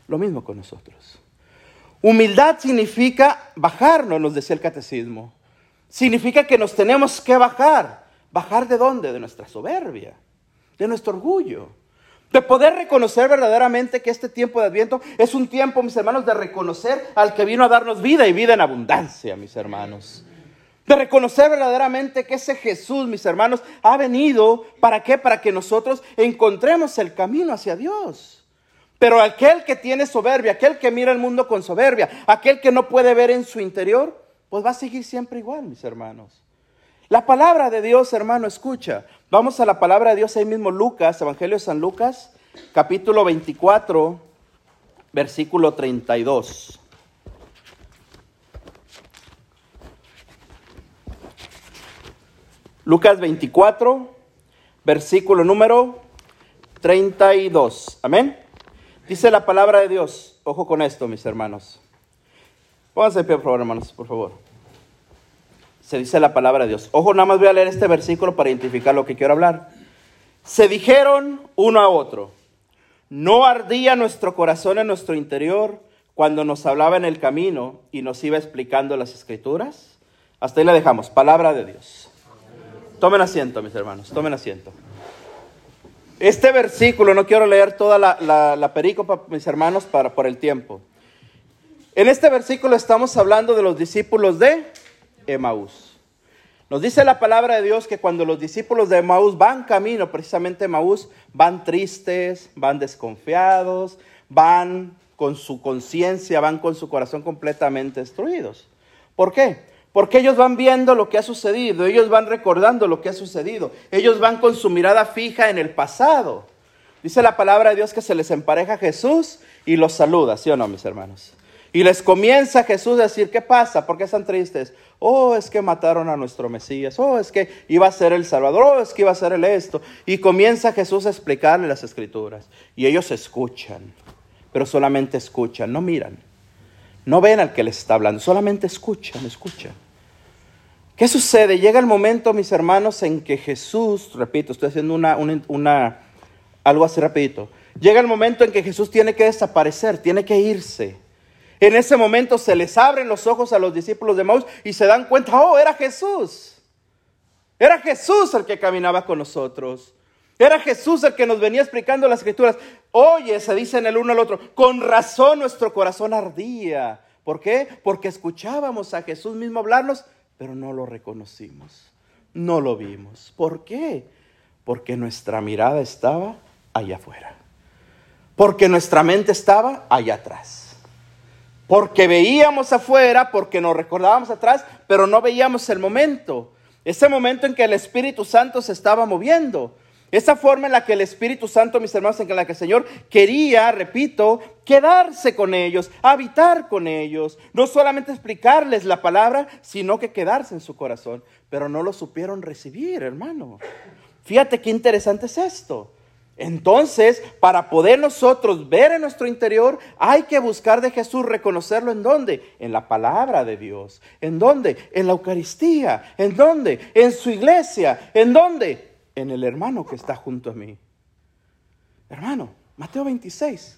Lo mismo con nosotros. Humildad significa bajarnos, nos decía el catecismo significa que nos tenemos que bajar. ¿Bajar de dónde? De nuestra soberbia, de nuestro orgullo. De poder reconocer verdaderamente que este tiempo de Adviento es un tiempo, mis hermanos, de reconocer al que vino a darnos vida y vida en abundancia, mis hermanos. De reconocer verdaderamente que ese Jesús, mis hermanos, ha venido, ¿para qué? Para que nosotros encontremos el camino hacia Dios. Pero aquel que tiene soberbia, aquel que mira el mundo con soberbia, aquel que no puede ver en su interior, pues va a seguir siempre igual, mis hermanos. La palabra de Dios, hermano, escucha. Vamos a la palabra de Dios ahí mismo, Lucas, Evangelio de San Lucas, capítulo 24, versículo 32. Lucas 24, versículo número 32. Amén. Dice la palabra de Dios. Ojo con esto, mis hermanos. Pónganse pie, por favor, hermanos, por favor. Se dice la palabra de Dios. Ojo, nada más voy a leer este versículo para identificar lo que quiero hablar. Se dijeron uno a otro, ¿no ardía nuestro corazón en nuestro interior cuando nos hablaba en el camino y nos iba explicando las escrituras? Hasta ahí le dejamos, palabra de Dios. Tomen asiento, mis hermanos, tomen asiento. Este versículo, no quiero leer toda la, la, pericopa, mis hermanos, para, por el tiempo. En este versículo estamos hablando de los discípulos de Emaús. Nos dice la palabra de Dios que cuando los discípulos de Emaús van camino, precisamente Emaús, van tristes, van desconfiados, van con su conciencia, van con su corazón completamente destruidos. ¿Por qué? Porque ellos van viendo lo que ha sucedido, ellos van recordando lo que ha sucedido, ellos van con su mirada fija en el pasado. Dice la palabra de Dios que se les empareja Jesús y los saluda, ¿sí o no, mis hermanos? Y les comienza Jesús a decir, ¿qué pasa? ¿Por qué están tristes? Oh, es que mataron a nuestro Mesías. Oh, es que iba a ser el Salvador. Oh, es que iba a ser el esto. Y comienza Jesús a explicarle las escrituras. Y ellos escuchan, pero solamente escuchan, no miran. No ven al que les está hablando, solamente escuchan, escuchan. ¿Qué sucede? Llega el momento, mis hermanos, en que Jesús, repito, estoy haciendo una, una, algo así rapidito. Llega el momento en que Jesús tiene que desaparecer, tiene que irse. En ese momento se les abren los ojos a los discípulos de Maús y se dan cuenta, oh, era Jesús. Era Jesús el que caminaba con nosotros. Era Jesús el que nos venía explicando las escrituras. Oye, se dicen el uno al otro, con razón nuestro corazón ardía. ¿Por qué? Porque escuchábamos a Jesús mismo hablarnos, pero no lo reconocimos, no lo vimos. ¿Por qué? Porque nuestra mirada estaba allá afuera. Porque nuestra mente estaba allá atrás. Porque veíamos afuera, porque nos recordábamos atrás, pero no veíamos el momento. Ese momento en que el Espíritu Santo se estaba moviendo. Esa forma en la que el Espíritu Santo, mis hermanos, en la que el Señor quería, repito, quedarse con ellos, habitar con ellos, no solamente explicarles la palabra, sino que quedarse en su corazón. Pero no lo supieron recibir, hermano. Fíjate qué interesante es esto. Entonces, para poder nosotros ver en nuestro interior, hay que buscar de Jesús, reconocerlo en dónde? En la palabra de Dios. ¿En dónde? En la Eucaristía. ¿En dónde? En su iglesia. ¿En dónde? en el hermano que está junto a mí. Hermano, Mateo 26.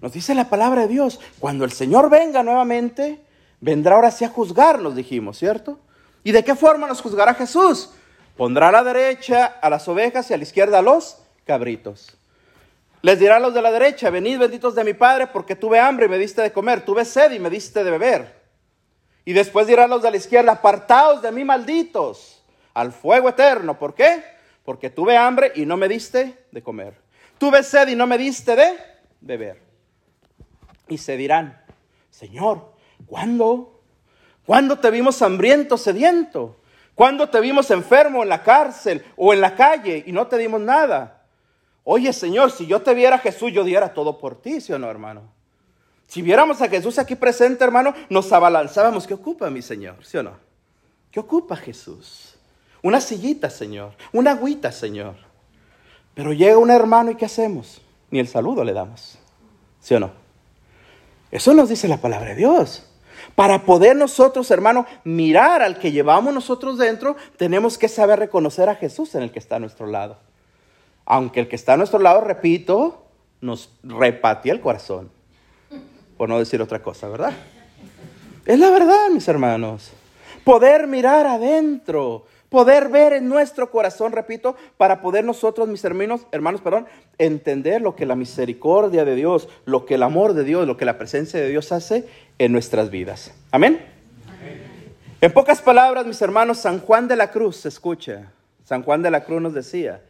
Nos dice la palabra de Dios, cuando el Señor venga nuevamente, vendrá ahora sí a juzgarnos, dijimos, ¿cierto? ¿Y de qué forma nos juzgará Jesús? Pondrá a la derecha a las ovejas y a la izquierda a los cabritos. Les dirá a los de la derecha, venid benditos de mi Padre, porque tuve hambre y me diste de comer, tuve sed y me diste de beber. Y después dirá a los de la izquierda, apartaos de mí malditos, al fuego eterno. ¿Por qué? porque tuve hambre y no me diste de comer. Tuve sed y no me diste de beber. Y se dirán, Señor, ¿cuándo? ¿Cuándo te vimos hambriento, sediento? ¿Cuándo te vimos enfermo en la cárcel o en la calle y no te dimos nada? Oye, Señor, si yo te viera Jesús, yo diera todo por ti, ¿sí o no, hermano? Si viéramos a Jesús aquí presente, hermano, nos abalanzábamos. ¿Qué ocupa mi Señor? ¿Sí o no? ¿Qué ocupa Jesús? Una sillita, Señor. Una agüita, Señor. Pero llega un hermano y ¿qué hacemos? Ni el saludo le damos. ¿Sí o no? Eso nos dice la palabra de Dios. Para poder nosotros, hermano, mirar al que llevamos nosotros dentro, tenemos que saber reconocer a Jesús en el que está a nuestro lado. Aunque el que está a nuestro lado, repito, nos repatía el corazón. Por no decir otra cosa, ¿verdad? Es la verdad, mis hermanos. Poder mirar adentro, poder ver en nuestro corazón, repito, para poder nosotros, mis hermanos, hermanos, perdón, entender lo que la misericordia de Dios, lo que el amor de Dios, lo que la presencia de Dios hace en nuestras vidas. Amén. En pocas palabras, mis hermanos, San Juan de la Cruz, escucha, San Juan de la Cruz nos decía,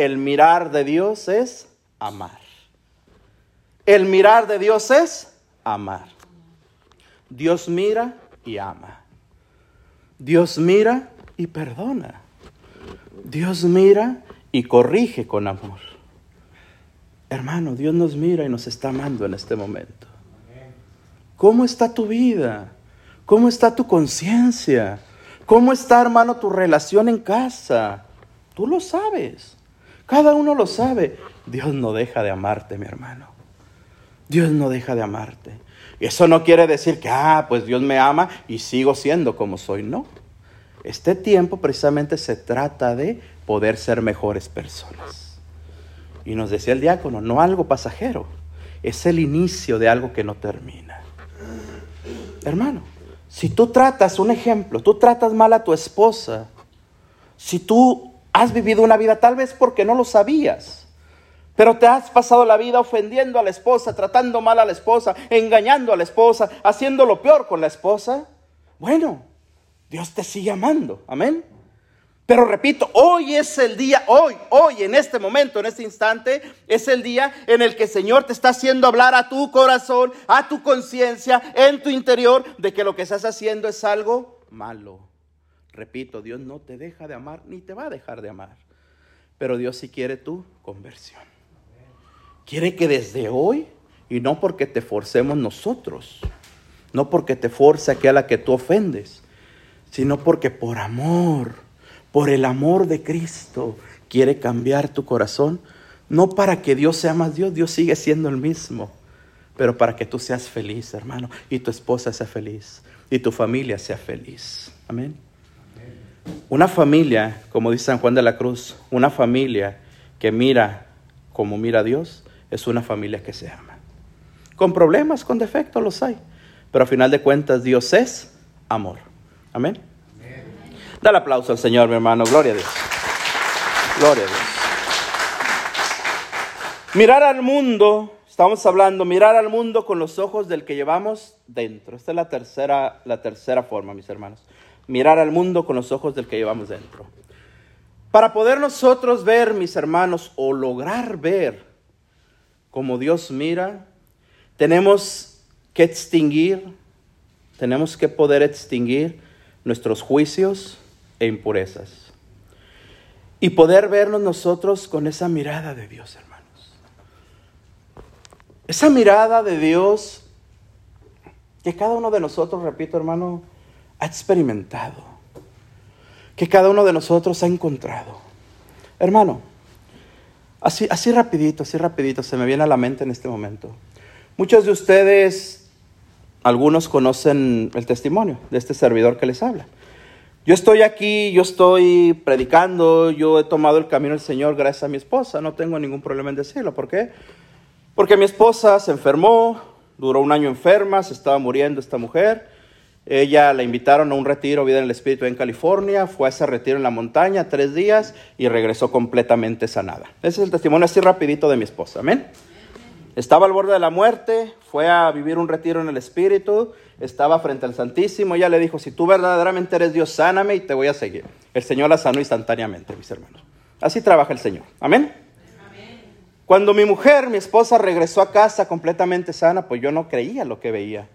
el mirar de Dios es amar. El mirar de Dios es amar. Dios mira y ama. Dios mira y perdona. Dios mira y corrige con amor. Hermano, Dios nos mira y nos está amando en este momento. ¿Cómo está tu vida? ¿Cómo está tu conciencia? ¿Cómo está, hermano, tu relación en casa? Tú lo sabes. Cada uno lo sabe. Dios no deja de amarte, mi hermano. Dios no deja de amarte. Y eso no quiere decir que, ah, pues Dios me ama y sigo siendo como soy. No. Este tiempo precisamente se trata de poder ser mejores personas. Y nos decía el diácono, no algo pasajero, es el inicio de algo que no termina. Hermano, si tú tratas, un ejemplo, tú tratas mal a tu esposa, si tú has vivido una vida tal vez porque no lo sabías, pero te has pasado la vida ofendiendo a la esposa, tratando mal a la esposa, engañando a la esposa, haciendo lo peor con la esposa, bueno, Dios te sigue amando, amén. Pero repito, hoy es el día, hoy, hoy, en este momento, en este instante, es el día en el que el Señor te está haciendo hablar a tu corazón, a tu conciencia, en tu interior, de que lo que estás haciendo es algo malo. Repito, Dios no te deja de amar ni te va a dejar de amar. Pero Dios sí quiere tu conversión. Quiere que desde hoy, y no porque te forcemos nosotros, no porque te force aquella a la que tú ofendes, sino porque por amor por el amor de Cristo, quiere cambiar tu corazón. No para que Dios sea más Dios, Dios sigue siendo el mismo, pero para que tú seas feliz, hermano, y tu esposa sea feliz, y tu familia sea feliz. Amén. Una familia, como dice San Juan de la Cruz, una familia que mira como mira a Dios, es una familia que se ama. Con problemas, con defectos los hay, pero a final de cuentas Dios es amor. Amén. Dale aplauso al Señor, mi hermano. Gloria a Dios. Gloria a Dios. Mirar al mundo, estamos hablando, mirar al mundo con los ojos del que llevamos dentro. Esta es la tercera, la tercera forma, mis hermanos. Mirar al mundo con los ojos del que llevamos dentro. Para poder nosotros ver, mis hermanos, o lograr ver como Dios mira, tenemos que extinguir, tenemos que poder extinguir nuestros juicios, e impurezas. Y poder vernos nosotros con esa mirada de Dios, hermanos. Esa mirada de Dios que cada uno de nosotros, repito hermano, ha experimentado. Que cada uno de nosotros ha encontrado. Hermano, así, así rapidito, así rapidito, se me viene a la mente en este momento. Muchos de ustedes, algunos conocen el testimonio de este servidor que les habla. Yo estoy aquí, yo estoy predicando, yo he tomado el camino del Señor gracias a mi esposa, no tengo ningún problema en decirlo. ¿Por qué? Porque mi esposa se enfermó, duró un año enferma, se estaba muriendo esta mujer. Ella la invitaron a un retiro Vida en el Espíritu en California, fue a ese retiro en la montaña tres días y regresó completamente sanada. Ese es el testimonio así rapidito de mi esposa, amén. Estaba al borde de la muerte, fue a vivir un retiro en el Espíritu, estaba frente al Santísimo, ella le dijo, si tú verdaderamente eres Dios, sáname y te voy a seguir. El Señor la sanó instantáneamente, mis hermanos. Así trabaja el Señor. Amén. Cuando mi mujer, mi esposa, regresó a casa completamente sana, pues yo no creía lo que veía.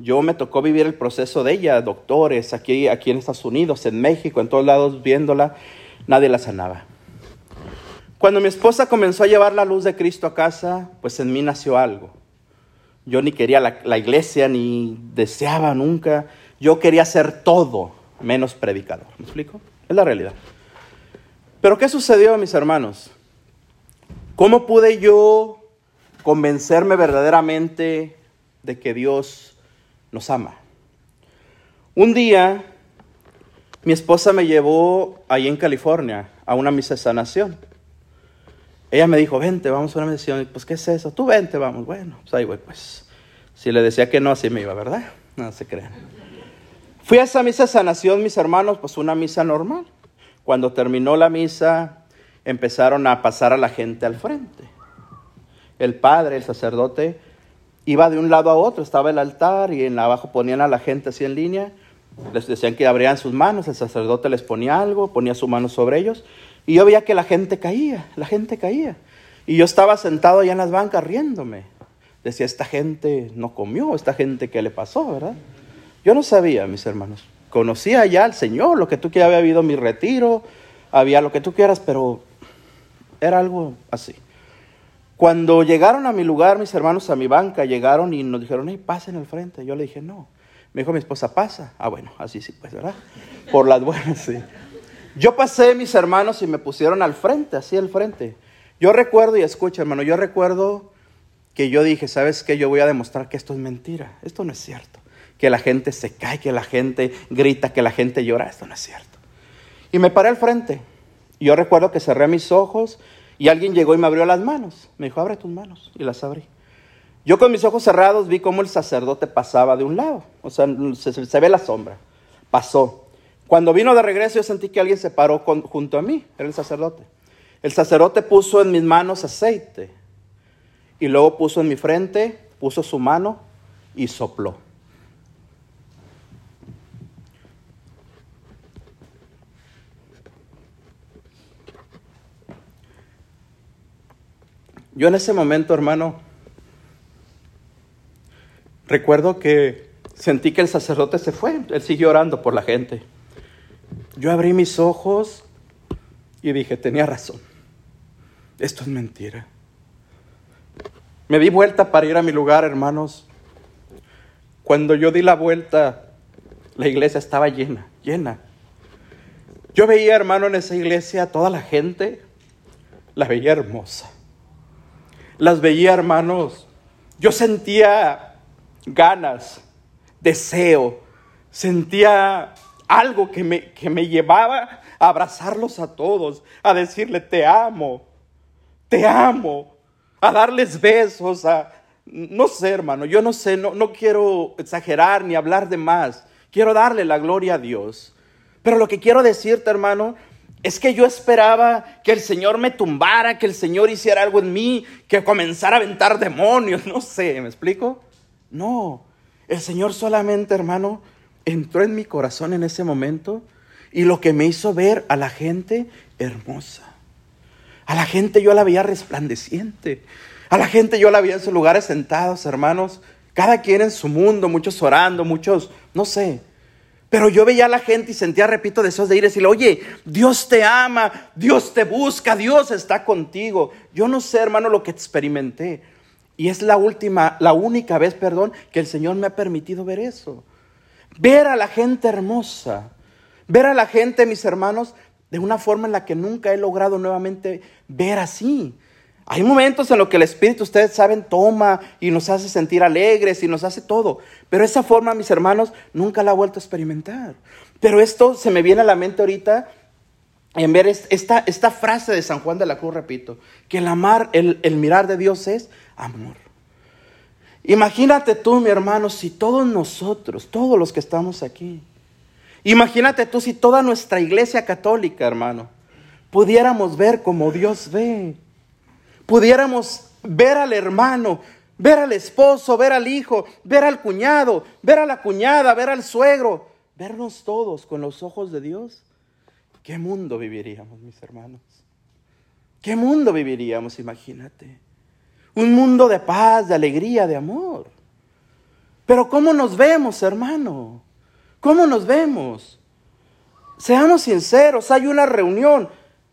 Yo me tocó vivir el proceso de ella, doctores, aquí, aquí en Estados Unidos, en México, en todos lados, viéndola, nadie la sanaba. Cuando mi esposa comenzó a llevar la luz de Cristo a casa, pues en mí nació algo. Yo ni quería la, iglesia, ni deseaba nunca. Yo quería ser todo menos predicador. ¿Me explico? Es la realidad. Pero ¿qué sucedió, mis hermanos? ¿Cómo pude yo convencerme verdaderamente de que Dios nos ama? Un día, mi esposa me llevó ahí en California a una misa de sanación. Ella me dijo, vente, vamos a una misión. Pues, ¿qué es eso? Tú vente, vamos. Bueno, pues ahí voy, pues. Si le decía que no, así me iba, ¿verdad? No se crean. Fui a esa misa de sanación, mis hermanos, pues una misa normal. Cuando terminó la misa, empezaron a pasar a la gente al frente. El padre, el sacerdote, iba de un lado a otro, estaba el altar y en abajo ponían a la gente así en línea. Les decían que abrían sus manos, el sacerdote les ponía algo, ponía su mano sobre ellos y yo veía que la gente caía, la gente caía. Y yo estaba sentado allá en las bancas riéndome. Decía, esta gente no comió, esta gente qué le pasó, ¿verdad? Yo no sabía, mis hermanos. Conocía ya al Señor, lo que tú quieras, había habido mi retiro, había lo que tú quieras, pero era algo así. Cuando llegaron a mi lugar, mis hermanos, a mi banca, llegaron y nos dijeron, hey, pasen al frente. Yo le dije, no. Me dijo mi esposa, pasa. Ah, bueno, así sí, pues, ¿verdad? Por las buenas, sí. Yo pasé mis hermanos y me pusieron al frente, así al frente. Yo recuerdo, y escucha hermano, yo recuerdo que yo dije, ¿sabes qué? Yo voy a demostrar que esto es mentira, esto no es cierto. Que la gente se cae, que la gente grita, que la gente llora, esto no es cierto. Y me paré al frente. Yo recuerdo que cerré mis ojos y alguien llegó y me abrió las manos. Me dijo, abre tus manos. Y las abrí. Yo con mis ojos cerrados vi cómo el sacerdote pasaba de un lado. O sea, se, ve la sombra. Pasó. Cuando vino de regreso yo sentí que alguien se paró junto a mí. Era el sacerdote. El sacerdote puso en mis manos aceite. Y luego puso en mi frente, puso su mano y sopló. Yo en ese momento, hermano, recuerdo que sentí que el sacerdote se fue. Él siguió orando por la gente. Yo abrí mis ojos y dije, tenía razón. Esto es mentira. Me di vuelta para ir a mi lugar, hermanos. Cuando yo di la vuelta, la iglesia estaba llena, llena. Yo veía, hermano, en esa iglesia toda la gente, la veía hermosa las veía, hermanos, yo sentía ganas, deseo, sentía algo que me, que me llevaba a abrazarlos a todos, a decirle, te amo, te amo, a darles besos, a, no sé, hermano, yo no sé, no, no quiero exagerar ni hablar de más, quiero darle la gloria a Dios. Pero lo que quiero decirte, hermano, es que yo esperaba que el Señor me tumbara, que el Señor hiciera algo en mí, que comenzara a aventar demonios, no sé, ¿me explico? No, el Señor solamente, hermano, entró en mi corazón en ese momento y lo que me hizo ver a la gente hermosa. A la gente yo la veía resplandeciente. A la gente yo la veía en sus lugares sentados, hermanos. Cada quien en su mundo, muchos orando, muchos, no sé. Pero yo veía a la gente y sentía, repito, deseos de ir y decirle, oye, Dios te ama, Dios te busca, Dios está contigo. Yo no sé, hermano, lo que experimenté. Y es la última, la única vez, perdón, que el Señor me ha permitido ver eso. Ver a la gente hermosa, ver a la gente, mis hermanos, de una forma en la que nunca he logrado nuevamente ver así. Hay momentos en los que el Espíritu, ustedes saben, toma y nos hace sentir alegres y nos hace todo. Pero esa forma, mis hermanos, nunca la he vuelto a experimentar. Pero esto se me viene a la mente ahorita en ver esta, esta frase de San Juan de la Cruz, repito, que el amar, el, el mirar de Dios es amor. Imagínate tú, mi hermano, si todos nosotros, todos los que estamos aquí, imagínate tú si toda nuestra iglesia católica, hermano, pudiéramos ver como Dios ve pudiéramos ver al hermano, ver al esposo, ver al hijo, ver al cuñado, ver a la cuñada, ver al suegro, vernos todos con los ojos de Dios, ¿qué mundo viviríamos, mis hermanos? ¿Qué mundo viviríamos, imagínate? Un mundo de paz, de alegría, de amor. Pero ¿cómo nos vemos, hermano? ¿Cómo nos vemos? Seamos sinceros, hay una reunión,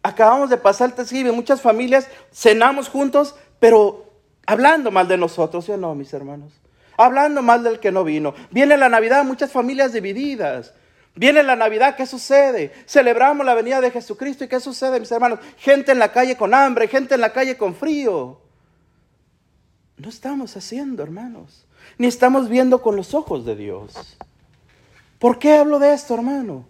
acabamos de pasar el Thanksgiving, muchas familias cenamos juntos, pero hablando mal de nosotros, ¿sí o no, mis hermanos? Hablando mal del que no vino. Viene la Navidad, muchas familias divididas. Viene la Navidad, ¿qué sucede? Celebramos la venida de Jesucristo y ¿qué sucede, mis hermanos? Gente en la calle con hambre, gente en la calle con frío. No estamos haciendo, hermanos. Ni estamos viendo con los ojos de Dios. ¿Por qué hablo de esto, hermano?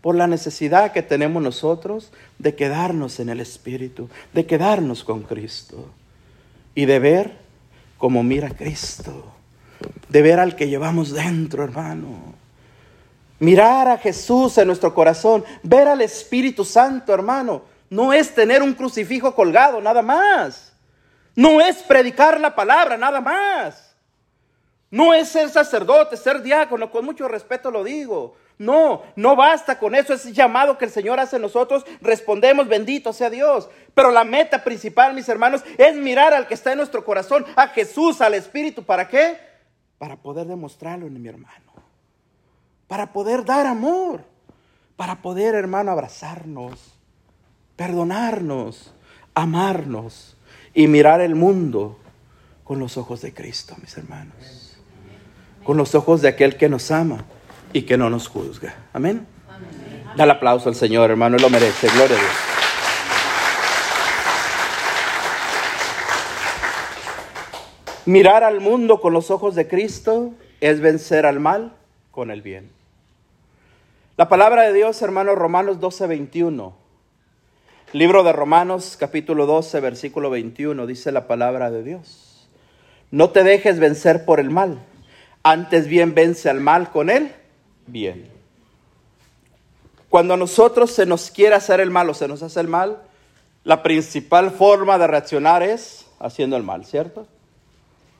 Por la necesidad que tenemos nosotros de quedarnos en el Espíritu, de quedarnos con Cristo y de ver como mira Cristo, de ver al que llevamos dentro, hermano. Mirar a Jesús en nuestro corazón, ver al Espíritu Santo, hermano. No es tener un crucifijo colgado, nada más. No es predicar la palabra, nada más. No es ser sacerdote, ser diácono, con mucho respeto lo digo. No, no basta con eso, ese llamado que el Señor hace en nosotros, respondemos, bendito sea Dios. Pero la meta principal, mis hermanos, es mirar al que está en nuestro corazón, a Jesús, al Espíritu. ¿Para qué? Para poder demostrarlo en mi hermano. Para poder dar amor. Para poder, hermano, abrazarnos, perdonarnos, amarnos y mirar el mundo con los ojos de Cristo, mis hermanos. Con los ojos de aquel que nos ama y que no nos juzga. Amén. Dale aplauso al Señor, hermano, lo merece. Gloria a Dios. Mirar al mundo con los ojos de Cristo es vencer al mal con el bien. La palabra de Dios, hermanos, Romanos 12, 21. Libro de Romanos, capítulo 12, versículo 21, dice la palabra de Dios. No te dejes vencer por el mal, antes bien vence al mal con él, bien. Cuando a nosotros se nos quiere hacer el mal o se nos hace el mal, la principal forma de reaccionar es haciendo el mal, ¿cierto?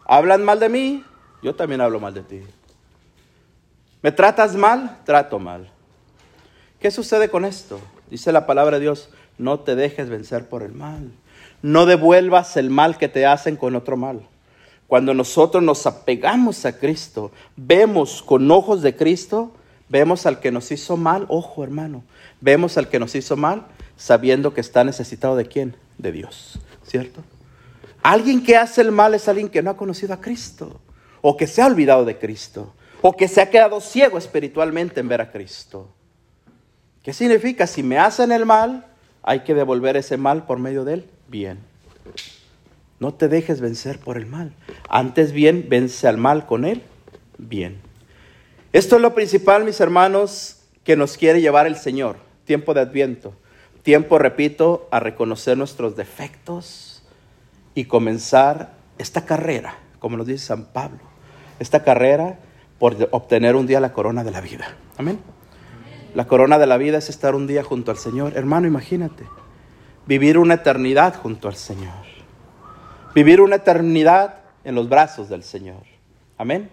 Hablan mal de mí, yo también hablo mal de ti. ¿Me tratas mal? Trato mal. ¿Qué sucede con esto? Dice la palabra de Dios, no te dejes vencer por el mal. No devuelvas el mal que te hacen con otro mal. Cuando nosotros nos apegamos a Cristo, vemos con ojos de Cristo, vemos al que nos hizo mal, ojo hermano, vemos al que nos hizo mal sabiendo que está necesitado de quién? De Dios, ¿cierto? Alguien que hace el mal es alguien que no ha conocido a Cristo, o que se ha olvidado de Cristo, o que se ha quedado ciego espiritualmente en ver a Cristo. ¿Qué significa? Si me hacen el mal, hay que devolver ese mal por medio del bien. No te dejes vencer por el mal. Antes bien, vence al mal con él bien. Esto es lo principal, mis hermanos, que nos quiere llevar el Señor. Tiempo de adviento. Tiempo, repito, a reconocer nuestros defectos y comenzar esta carrera, como nos dice San Pablo. Esta carrera por obtener un día la corona de la vida. Amén. La corona de la vida es estar un día junto al Señor. Hermano, imagínate. Vivir una eternidad junto al Señor. Vivir una eternidad en los brazos del Señor. Amén.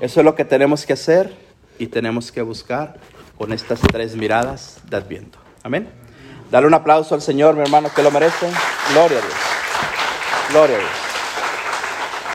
Eso es lo que tenemos que hacer y tenemos que buscar con estas tres miradas de Adviento. Amén. Dale un aplauso al Señor, mi hermano, que lo merece. Gloria a Dios. Gloria a Dios.